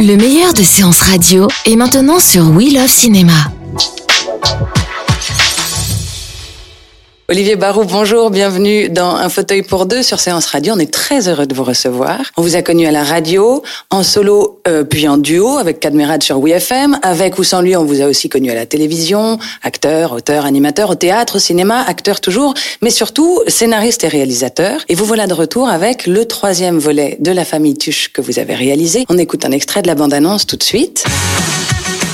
Le meilleur de séances radio est maintenant sur We Love Cinéma. Olivier Barou, bonjour, bienvenue dans Un fauteuil pour deux sur Séance Radio. On est très heureux de vous recevoir. On vous a connu à la radio, en solo euh, puis en duo avec Cadmerade sur WeFM. Avec ou sans lui, on vous a aussi connu à la télévision, acteur, auteur, animateur, au théâtre, au cinéma, acteur toujours, mais surtout scénariste et réalisateur. Et vous voilà de retour avec le troisième volet de La famille Tuche que vous avez réalisé. On écoute un extrait de la bande-annonce tout de suite.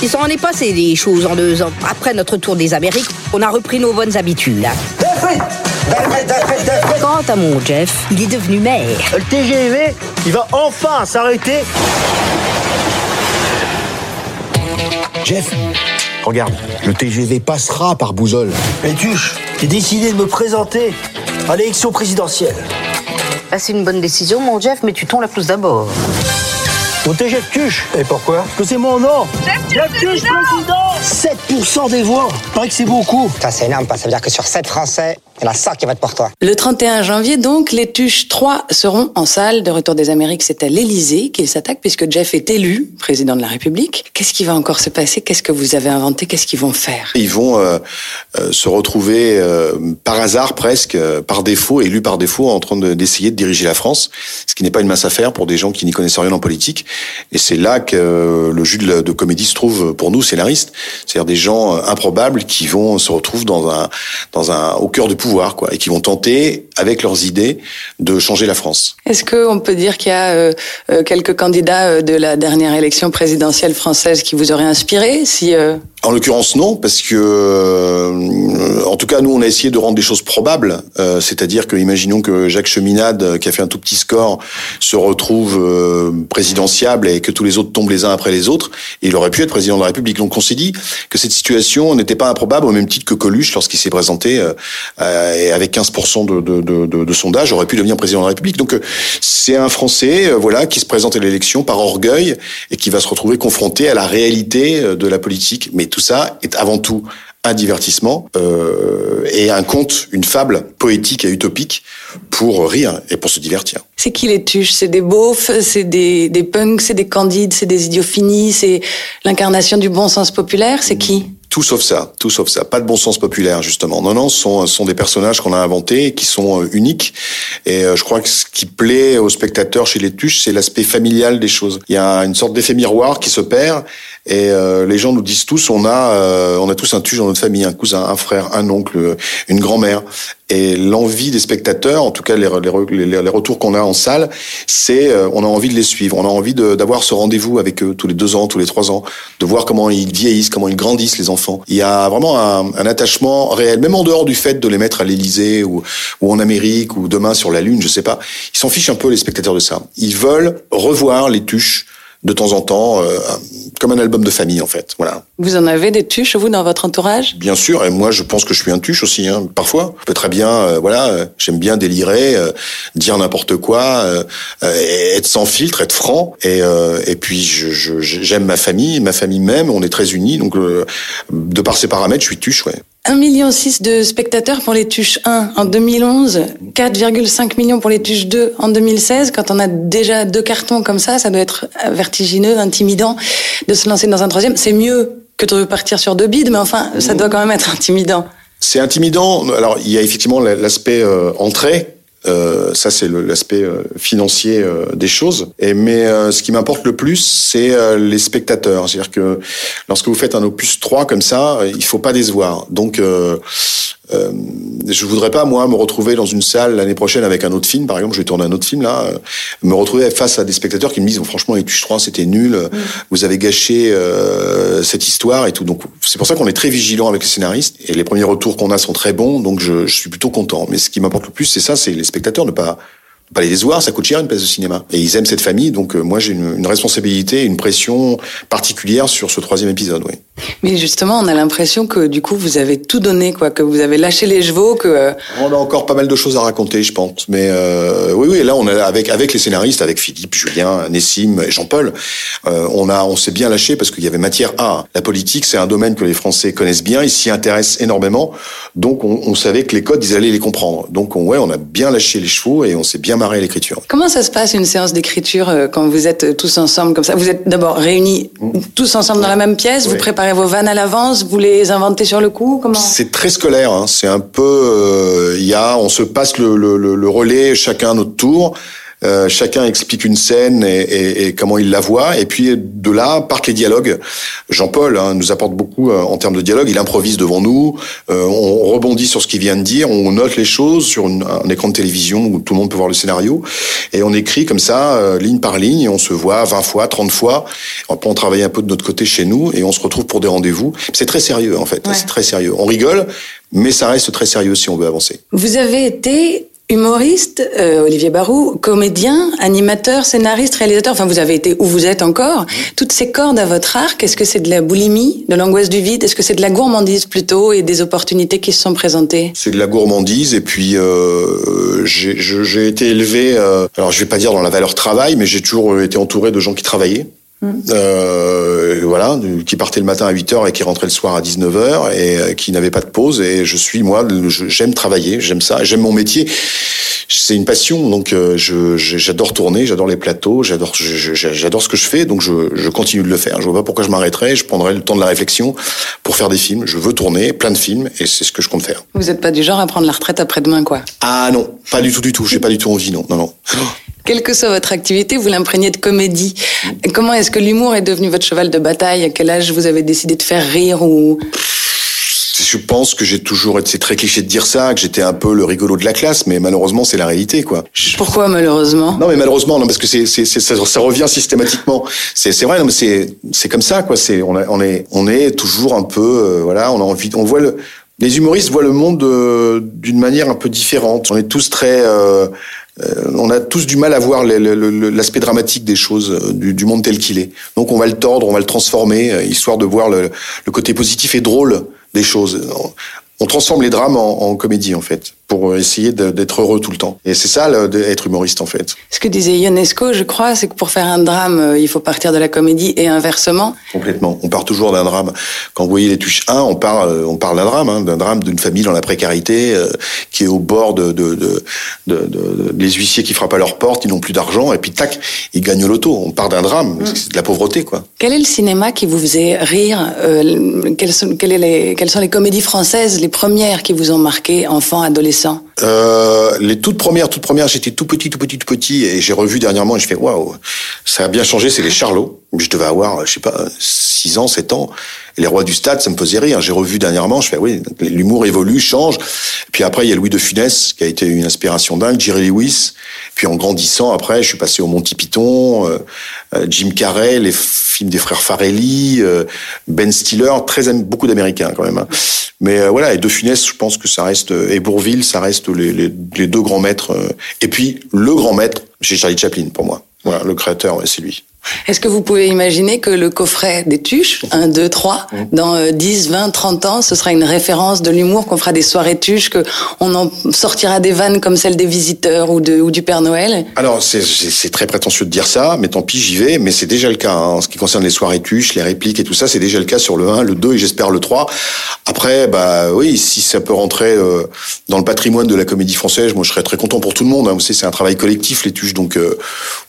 Il s'en est passé des choses en deux ans. Après notre tour des Amériques, on a repris nos bonnes habitudes. Quant à mon Jeff, il est devenu maire. Le TGV, il va enfin s'arrêter. Jeff, regarde, le TGV passera par Bouzol. Mais Tuche, j'ai décidé de me présenter à l'élection présidentielle. Ah, c'est une bonne décision, mon Jeff, mais tu tombes la pousse d'abord. Au TGV Tuche. Et pourquoi? Parce que c'est mon nom. Jeff Tuche, président 7% des voix. Paraît que c'est beaucoup. Ça, c'est énorme, ça veut dire que sur 7 Français, il y en a 100 qui votent pour toi. Le 31 janvier, donc, les Tuches 3 seront en salle de retour des Amériques. C'est à l'Élysée qu'ils s'attaquent puisque Jeff est élu président de la République. Qu'est-ce qui va encore se passer? Qu'est-ce que vous avez inventé? Qu'est-ce qu'ils vont faire? Ils vont euh, euh, se retrouver euh, par hasard presque, euh, par défaut, élus par défaut, en train de- d'essayer de diriger la France, ce qui n'est pas une mince affaire pour des gens qui n'y connaissent rien en politique. Et c'est là que euh, le jus de, la- de comédie se trouve pour nous, scénaristes, c'est-à-dire des gens improbables qui vont se retrouver dans un, dans un, au cœur du et qui vont tenter, avec leurs idées, de changer la France. Est-ce qu'on peut dire qu'il y a euh, euh, quelques candidats euh, de la dernière élection présidentielle française qui vous auraient inspiré si En l'occurrence, non, parce que, euh, en tout cas, nous, on a essayé de rendre des choses probables. Euh, C'est-à-dire que, imaginons que Jacques Cheminade, qui a fait un tout petit score, se retrouve euh, présidentiable et que tous les autres tombent les uns après les autres. Et il aurait pu être président de la République. Donc, on s'est dit que cette situation n'était pas improbable, au même titre que Coluche, lorsqu'il s'est présenté euh, euh, et avec 15% de, de, de, de, sondage, aurait pu devenir président de la République. Donc, c'est un Français, euh, voilà, qui se présente à l'élection par orgueil et qui va se retrouver confronté à la réalité de la politique. Mais tout ça est avant tout un divertissement euh, et un conte, une fable poétique et utopique pour rire et pour se divertir. c'est qui les Tuches? C'est des beaufs, c'est des, des punks, c'est des candides, c'est des idiots finis, c'est l'incarnation du bon sens populaire? C'est qui? Tout sauf ça, tout sauf ça. Pas de bon sens populaire, justement. Non, non, ce sont, sont des personnages qu'on a inventés qui sont euh, uniques. Et euh, je crois que ce qui plaît aux spectateurs chez les Tuches, c'est l'aspect familial des choses. Il y a une sorte d'effet miroir qui se perd. Et euh, les gens nous disent tous, on a, euh, on a tous un Tuche dans notre famille, un cousin, un frère, un oncle, une grand-mère. Et l'envie des spectateurs, en tout cas les, les, les, les retours qu'on a en salle, c'est euh, on a envie de les suivre, on a envie d'avoir ce rendez-vous avec eux tous les deux ans, tous les trois ans, de voir comment ils vieillissent, comment ils grandissent les enfants. Il y a vraiment un, un attachement réel, même en dehors du fait de les mettre à l'Élysée ou, ou en Amérique ou demain sur la Lune, je sais pas. Ils s'en fichent un peu les spectateurs de ça. Ils veulent revoir les tuches de temps en temps, euh, comme un album de famille en fait. Voilà. Vous en avez des Tuches, vous, dans votre entourage? Bien sûr, et moi je pense que je suis un tuche aussi, hein, parfois. Je peux très bien, euh, voilà, euh, j'aime bien délirer, euh, dire n'importe quoi, euh, être sans filtre, être franc. Et, euh, et puis je- je- j'aime ma famille, ma famille même, on est très unis, donc euh, de par ces paramètres, je suis tuche, ouais. 1,6 million de spectateurs pour les Tuches 1 en 2011, 4,5 millions pour les Tuches 2 en 2016. Quand on a déjà deux cartons comme ça, ça doit être vertigineux, intimidant de se lancer dans un troisième. C'est mieux que de repartir sur deux bides, mais enfin, ça doit quand même être intimidant. C'est intimidant. Alors, il y a effectivement l'aspect euh, entrée. Euh, ça, c'est l'aspect euh, financier euh, des choses. Et mais euh, ce qui m'importe le plus, c'est euh, les spectateurs. C'est-à-dire que lorsque vous faites un opus 3 comme ça, il faut pas décevoir. Donc, je voudrais pas moi me retrouver dans une salle l'année prochaine avec un autre film, par exemple, je vais tourner un autre film là, euh, me retrouver face à des spectateurs qui me disent oh, franchement les Tuches 3 c'était nul, mm. vous avez gâché euh, cette histoire et tout. Donc c'est pour ça qu'on est très vigilant avec les scénaristes et les premiers retours qu'on a sont très bons, donc je, je suis plutôt content. Mais ce qui m'importe le plus, c'est ça, c'est les spectateurs ne pas pas les voir, ça coûte cher une place de cinéma. Et ils aiment cette famille, donc euh, moi j'ai une, une, responsabilité, une pression particulière sur ce troisième épisode, oui. Mais justement, on a l'impression que du coup vous avez tout donné, quoi, que vous avez lâché les chevaux, que. Euh, on a encore pas mal de choses à raconter, je pense. Mais euh, oui, oui, là on a avec avec les scénaristes, avec Philippe, Julien, Nessim et Jean-Paul, euh, on a on s'est bien lâché parce qu'il y avait matière à. La politique, c'est un domaine que les Français connaissent bien, ils s'y intéressent énormément, donc on, on, savait que les codes, ils allaient les comprendre. Donc on, ouais, on a bien lâché les chevaux et on s'est bien l'écriture. Comment ça se passe une séance d'écriture quand vous êtes tous ensemble comme ça? Vous êtes d'abord réunis mmh. tous ensemble dans la même pièce, vous préparez vos vannes à l'avance, vous les inventez sur le coup C'est très scolaire, hein. c'est un peu, euh, il y a, on se passe le, le, le relais chacun à notre tour. Euh, chacun explique une scène et, et, et, comment il la voit. Et puis de là partent les dialogues. Jean-Paul hein, nous apporte beaucoup euh, en termes de dialogue. Il improvise devant nous. Euh, on rebondit sur ce qu'il vient de dire. On note les choses sur une, un écran de télévision où tout le monde peut voir le scénario. Et on écrit comme ça, ligne par ligne. Et on se voit 20 fois, 30 fois. Après, on travaille un peu de notre côté chez nous et on se retrouve pour des rendez-vous. C'est très sérieux en fait. C'est très sérieux. On rigole, mais ça reste très sérieux si on veut avancer. Vous avez été Humoriste, euh, Olivier Barou, comédien, animateur, scénariste, réalisateur, enfin vous avez été où vous êtes encore. Toutes ces cordes à votre arc, est-ce que c'est de la boulimie, de l'angoisse du vide? Est-ce que c'est de la gourmandise plutôt et des opportunités qui se sont présentées? C'est de la gourmandise et puis euh, j'ai été élevé, euh, alors je vais pas dire dans la valeur travail, mais j'ai toujours été entouré de gens qui travaillaient. Euh, voilà, qui partait le matin à 8h et qui rentrait le soir à 19h et euh, qui n'avait pas de pause. Et je suis, moi, j'aime travailler, j'aime ça, j'aime mon métier. C'est une passion, donc euh, j'adore tourner, j'adore les plateaux, j'adore j'adore ce que je fais, donc je, je, continue de le faire. Je vois pas pourquoi je m'arrêterais, je prendrai le temps de la réflexion pour faire des films. Je veux tourner plein de films et c'est ce que je compte faire. Vous n'êtes pas du genre à prendre la retraite après-demain, quoi? Ah non, pas du tout, du tout. J'ai pas du tout envie, non, non, non. Quelle que soit votre activité, vous l'imprégnez de comédie. Comment est-ce que l'humour est devenu votre cheval de bataille À quel âge vous avez décidé de faire rire ou? Je pense que j'ai toujours été, c'est très cliché de dire ça, que j'étais un peu le rigolo de la classe, mais malheureusement c'est la réalité quoi. Pourquoi malheureusement? Non mais malheureusement non parce que c'est, c'est, ça, ça, revient systématiquement. C'est, c'est vrai non mais c'est, c'est comme ça quoi. C'est on, on est on est toujours un peu euh, voilà on a envie on voit le les humoristes voient le monde euh, d'une manière un peu différente. On est tous très euh, euh, on a tous du mal à voir l'aspect dramatique des choses, euh, du, monde tel qu'il est. Donc on va le tordre, on va le transformer, euh, histoire de voir le, le côté positif et drôle des choses on transforme les drames en, comédie en fait pour essayer d'être heureux tout le temps. Et c'est ça d'être humoriste en fait. Ce que disait Ionesco, je crois, c'est que pour faire un drame, euh, il faut partir de la comédie et inversement. Complètement. On part toujours d'un drame. Quand vous voyez les tuches 1, on parle, euh, on parle d'un drame, hein, d'un drame d'une famille dans la précarité euh, qui est au bord de, de, de, de, les huissiers qui frappent à leur porte, ils n'ont plus d'argent et puis tac, ils gagnent l'auto. On part d'un drame, mm. c'est de la pauvreté quoi. Quel est le cinéma qui vous faisait rire quelles, sont, quelles, les, quelles sont les comédies françaises les premières qui vous ont marqué, enfant, adolescent euh, Les toutes premières, toutes premières, j'étais tout petit, tout petit, tout petit, et j'ai revu dernièrement, et je fais waouh, ça a bien changé, c'est les Charlots. Je devais avoir, je sais pas, 6 ans, 7 ans. Et les rois du stade, ça me faisait rire. J'ai revu dernièrement, je fais oui, l'humour évolue, change. puis après, il y a Louis de Funès, qui a été une inspiration dingue, Jerry Lewis. Puis en grandissant, après, je suis passé au Monty Python, euh, euh, Jim Carrey, les films des frères Farelli, euh, Ben Stiller, très beaucoup d'Américains quand même. Hein. Mais voilà, et De Funès, je pense que ça reste, et Bourville, ça reste les deux grands maîtres. et puis, le grand maître, c'est Charlie Chaplin pour moi. Voilà, le créateur, c'est lui. Est-ce que vous pouvez imaginer que le coffret des tuches, 1, 2, 3, dans 10, 20, 30 ans, ce sera une référence de l'humour, qu'on fera des soirées tuches, qu'on en sortira des vannes comme celle des visiteurs ou, de, ou du Père Noël? Alors, c'est très prétentieux de dire ça, mais tant pis, j'y vais, mais c'est déjà le cas. Hein. En ce qui concerne les soirées tuches, les répliques et tout ça, c'est déjà le cas sur le 1, le 2 et j'espère le 3. Après, bah oui, si ça peut rentrer euh, dans le patrimoine de la comédie française, moi je serais très content pour tout le monde. Hein. Vous savez, c'est un travail collectif, les tuches, donc euh,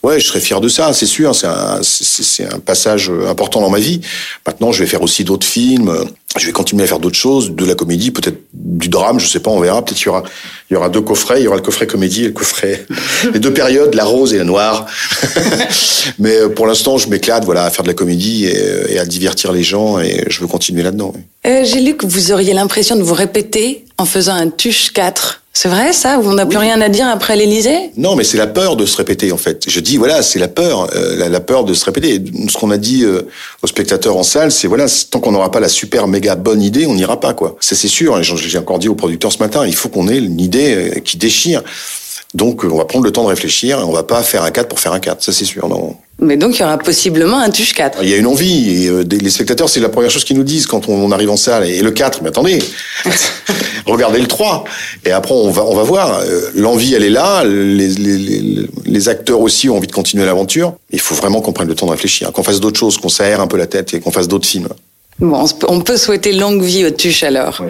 ouais, je serais fier de ça, c'est sûr. C'est un c'est un passage important dans ma vie. Maintenant, je vais faire aussi d'autres films. Je vais continuer à faire d'autres choses, de la comédie, peut-être du drame, je sais pas, on verra. Peut-être il y aura, il y aura deux coffrets. Il y aura le coffret comédie et le coffret, les deux périodes, la rose et la noire. Mais euh, pour l'instant, je m'éclate, voilà, à faire de la comédie et, à divertir les gens et je veux continuer là-dedans. Euh, J'ai lu que vous auriez l'impression de vous répéter en faisant un tuche 4. C'est vrai ça On n'a plus rien à dire après l'Élysée? Non, mais c'est la peur de se répéter en fait. Je dis voilà, c'est la peur, euh, la, la, peur de se répéter. Ce qu'on a dit euh, aux spectateurs en salle, c'est voilà, tant qu'on n'aura pas la super méga bonne idée, on n'ira pas quoi. C'est sûr. J'ai encore dit aux producteurs ce matin, il faut qu'on ait une idée euh, qui déchire. Donc on va prendre le temps de réfléchir et on va pas faire un 4 pour faire un 4, ça c'est sûr. Non. Mais donc il y aura possiblement un tuche 4. Il y a une envie et euh, les spectateurs c'est la première chose qu'ils nous disent quand on, arrive en salle et le 4 mais attendez. regardez le 3 et après on va on va voir euh, l'envie elle est là, les, les, les acteurs aussi ont envie de continuer l'aventure. Il faut vraiment qu'on prenne le temps de réfléchir, qu'on fasse d'autres choses, qu'on s'aère un peu la tête et qu'on fasse d'autres films. Bon, on peut souhaiter longue vie au Tuche alors.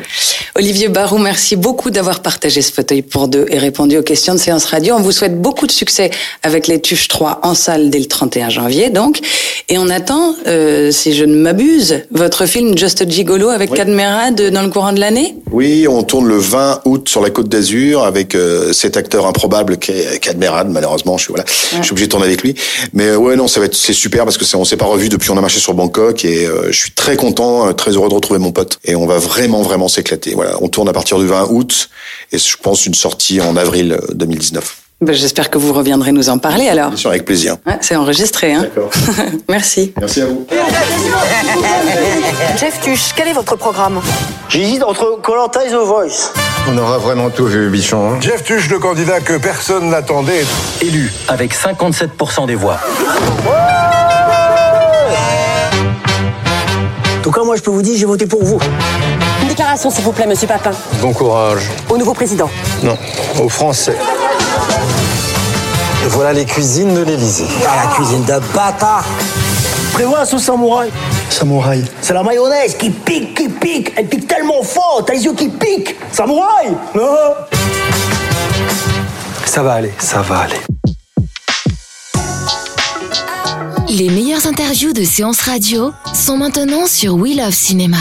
Olivier Barou, merci beaucoup d'avoir partagé ce fauteuil pour deux et répondu aux questions de séance radio. On vous souhaite beaucoup de succès avec les Tuches 3 en salle dès le 31 janvier, donc. Et on attend, euh, si je ne m'abuse, votre film Just Gigolo avec oui. Cadmerade dans le courant de l'année Oui, on tourne le 20 août sur la Côte d'Azur avec euh, cet acteur improbable qui est Cadmerade, malheureusement. Je suis, voilà, ouais. je suis obligé de tourner avec lui. Mais ouais, non, ça va être, c'est super parce que on s'est pas revu depuis on a marché sur Bangkok et euh, je suis très content content, très heureux de retrouver mon pote. Et on va vraiment, vraiment s'éclater. Voilà, on tourne à partir du 20 août et je pense une sortie en avril 2019. Ben, J'espère que vous reviendrez nous en parler alors. Bien sûr, avec plaisir. Ouais, c'est enregistré. Hein D'accord. Merci. Merci à vous. Jeff Tuch, quel est votre programme? J'hésite entre Colanta et The Voice. On aura vraiment tout vu, Bichon. Hein Jeff Tuch, le candidat que personne n'attendait. Élu avec 57% des voix. Tout cas, moi, je peux vous dire, j'ai voté pour vous. Une déclaration, s'il vous plaît, monsieur Papin. Bon courage. Au nouveau président. Non, aux Français. Et voilà les cuisines de l'Élysée. Ah, la cuisine de bâtard Prévois la sauce samouraï. Samouraï. C'est la mayonnaise qui pique, qui pique. Elle pique tellement fort, t'as les yeux qui piquent. Samouraï Ça va aller, ça va aller. Les meilleures interviews de séances radio sont maintenant sur We Love Cinéma.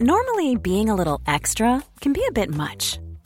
Normally, being a little extra can be a bit much,